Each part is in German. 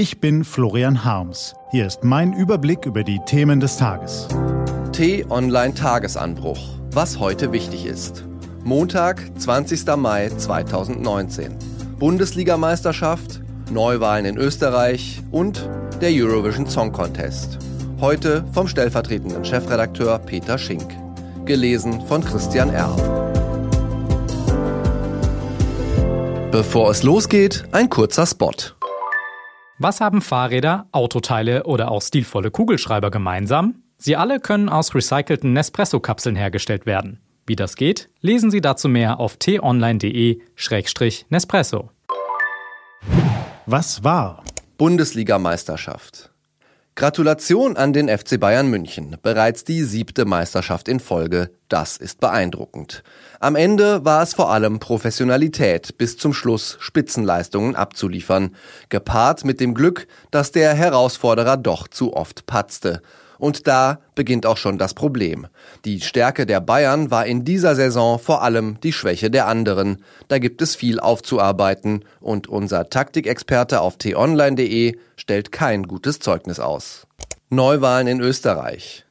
Ich bin Florian Harms. Hier ist mein Überblick über die Themen des Tages. T-Online Tagesanbruch. Was heute wichtig ist. Montag, 20. Mai 2019. Bundesligameisterschaft, Neuwahlen in Österreich und der Eurovision Song Contest. Heute vom stellvertretenden Chefredakteur Peter Schink. Gelesen von Christian R. Bevor es losgeht, ein kurzer Spot. Was haben Fahrräder, Autoteile oder auch stilvolle Kugelschreiber gemeinsam? Sie alle können aus recycelten Nespresso-Kapseln hergestellt werden. Wie das geht, lesen Sie dazu mehr auf t-online.de-nespresso. Was war? Bundesligameisterschaft. Gratulation an den FC Bayern München. Bereits die siebte Meisterschaft in Folge. Das ist beeindruckend. Am Ende war es vor allem Professionalität, bis zum Schluss Spitzenleistungen abzuliefern. Gepaart mit dem Glück, dass der Herausforderer doch zu oft patzte. Und da beginnt auch schon das Problem. Die Stärke der Bayern war in dieser Saison vor allem die Schwäche der anderen. Da gibt es viel aufzuarbeiten und unser Taktikexperte auf t-online.de stellt kein gutes Zeugnis aus. Neuwahlen in Österreich.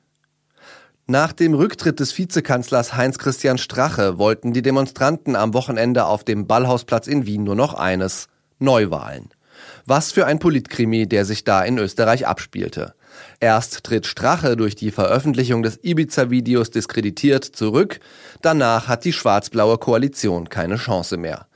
Nach dem Rücktritt des Vizekanzlers Heinz-Christian Strache wollten die Demonstranten am Wochenende auf dem Ballhausplatz in Wien nur noch eines Neuwahlen. Was für ein Politkrimi, der sich da in Österreich abspielte. Erst tritt Strache durch die Veröffentlichung des Ibiza-Videos diskreditiert zurück, danach hat die schwarz-blaue Koalition keine Chance mehr.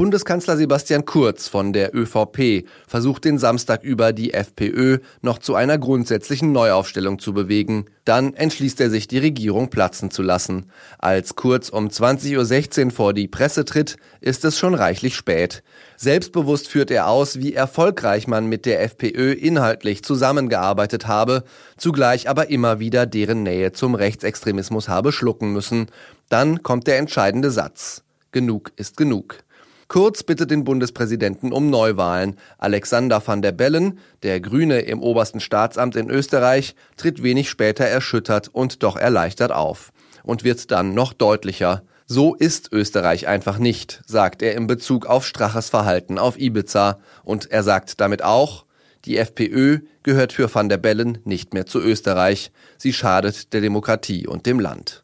Bundeskanzler Sebastian Kurz von der ÖVP versucht den Samstag über die FPÖ noch zu einer grundsätzlichen Neuaufstellung zu bewegen. Dann entschließt er sich, die Regierung platzen zu lassen. Als Kurz um 20.16 Uhr vor die Presse tritt, ist es schon reichlich spät. Selbstbewusst führt er aus, wie erfolgreich man mit der FPÖ inhaltlich zusammengearbeitet habe, zugleich aber immer wieder deren Nähe zum Rechtsextremismus habe schlucken müssen. Dann kommt der entscheidende Satz. Genug ist genug. Kurz bittet den Bundespräsidenten um Neuwahlen. Alexander van der Bellen, der Grüne im obersten Staatsamt in Österreich, tritt wenig später erschüttert und doch erleichtert auf und wird dann noch deutlicher. So ist Österreich einfach nicht, sagt er in Bezug auf Straches Verhalten auf Ibiza. Und er sagt damit auch, die FPÖ gehört für van der Bellen nicht mehr zu Österreich. Sie schadet der Demokratie und dem Land.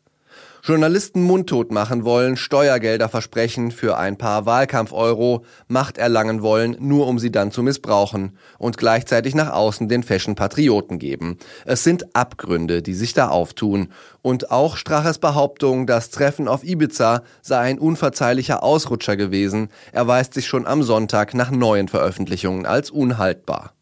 Journalisten mundtot machen wollen, Steuergelder versprechen für ein paar Wahlkampf-Euro, Macht erlangen wollen, nur um sie dann zu missbrauchen und gleichzeitig nach außen den Fashion-Patrioten geben. Es sind Abgründe, die sich da auftun. Und auch Straches Behauptung, das Treffen auf Ibiza sei ein unverzeihlicher Ausrutscher gewesen, erweist sich schon am Sonntag nach neuen Veröffentlichungen als unhaltbar.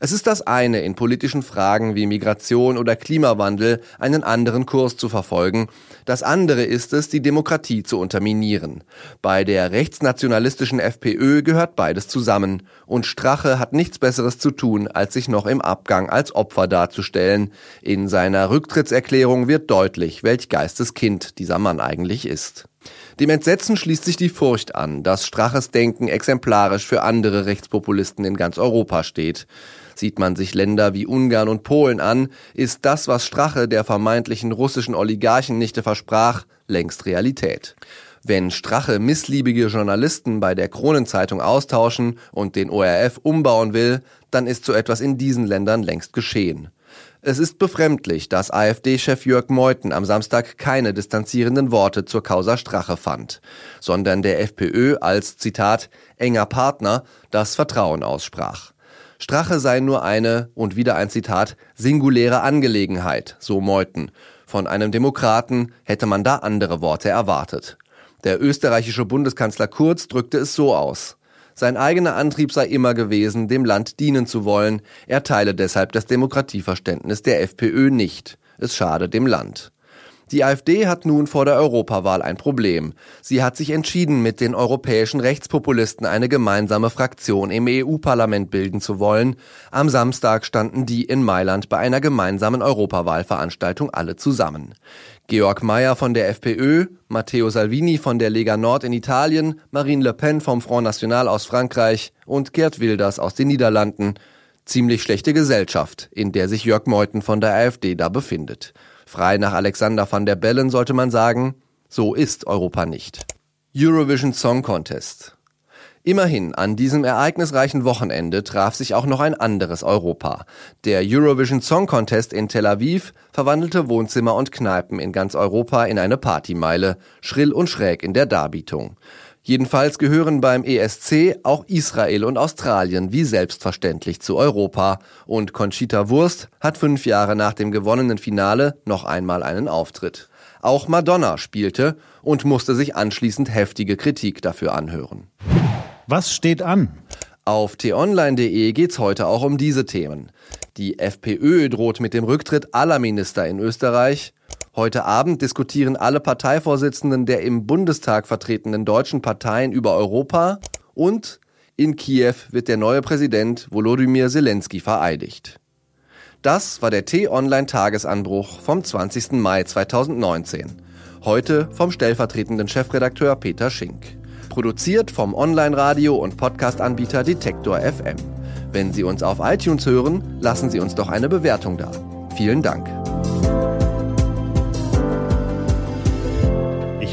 Es ist das eine, in politischen Fragen wie Migration oder Klimawandel einen anderen Kurs zu verfolgen. Das andere ist es, die Demokratie zu unterminieren. Bei der rechtsnationalistischen FPÖ gehört beides zusammen. Und Strache hat nichts Besseres zu tun, als sich noch im Abgang als Opfer darzustellen. In seiner Rücktrittserklärung wird deutlich, welch Geisteskind dieser Mann eigentlich ist. Dem Entsetzen schließt sich die Furcht an, dass Straches Denken exemplarisch für andere Rechtspopulisten in ganz Europa steht. Sieht man sich Länder wie Ungarn und Polen an, ist das, was Strache der vermeintlichen russischen Oligarchennichte versprach, längst Realität. Wenn Strache missliebige Journalisten bei der Kronenzeitung austauschen und den ORF umbauen will, dann ist so etwas in diesen Ländern längst geschehen. Es ist befremdlich, dass AfD-Chef Jörg Meuthen am Samstag keine distanzierenden Worte zur Causa Strache fand, sondern der FPÖ als, Zitat, enger Partner das Vertrauen aussprach. Strache sei nur eine, und wieder ein Zitat, singuläre Angelegenheit, so Meuthen. Von einem Demokraten hätte man da andere Worte erwartet. Der österreichische Bundeskanzler Kurz drückte es so aus. Sein eigener Antrieb sei immer gewesen, dem Land dienen zu wollen. Er teile deshalb das Demokratieverständnis der FPÖ nicht. Es schade dem Land. Die AfD hat nun vor der Europawahl ein Problem. Sie hat sich entschieden, mit den europäischen Rechtspopulisten eine gemeinsame Fraktion im EU-Parlament bilden zu wollen. Am Samstag standen die in Mailand bei einer gemeinsamen Europawahlveranstaltung alle zusammen. Georg Mayer von der FPÖ, Matteo Salvini von der Lega Nord in Italien, Marine Le Pen vom Front National aus Frankreich und Gerd Wilders aus den Niederlanden. Ziemlich schlechte Gesellschaft, in der sich Jörg Meuthen von der AfD da befindet. Frei nach Alexander van der Bellen sollte man sagen, so ist Europa nicht. Eurovision Song Contest. Immerhin, an diesem ereignisreichen Wochenende traf sich auch noch ein anderes Europa. Der Eurovision Song Contest in Tel Aviv verwandelte Wohnzimmer und Kneipen in ganz Europa in eine Partymeile, schrill und schräg in der Darbietung. Jedenfalls gehören beim ESC auch Israel und Australien wie selbstverständlich zu Europa. Und Conchita Wurst hat fünf Jahre nach dem gewonnenen Finale noch einmal einen Auftritt. Auch Madonna spielte und musste sich anschließend heftige Kritik dafür anhören. Was steht an? Auf t-online.de geht's heute auch um diese Themen. Die FPÖ droht mit dem Rücktritt aller Minister in Österreich. Heute Abend diskutieren alle Parteivorsitzenden der im Bundestag vertretenen deutschen Parteien über Europa und in Kiew wird der neue Präsident Volodymyr Zelensky vereidigt. Das war der T-Online-Tagesanbruch vom 20. Mai 2019. Heute vom stellvertretenden Chefredakteur Peter Schink. Produziert vom Online-Radio- und Podcast-Anbieter Detektor FM. Wenn Sie uns auf iTunes hören, lassen Sie uns doch eine Bewertung da. Vielen Dank.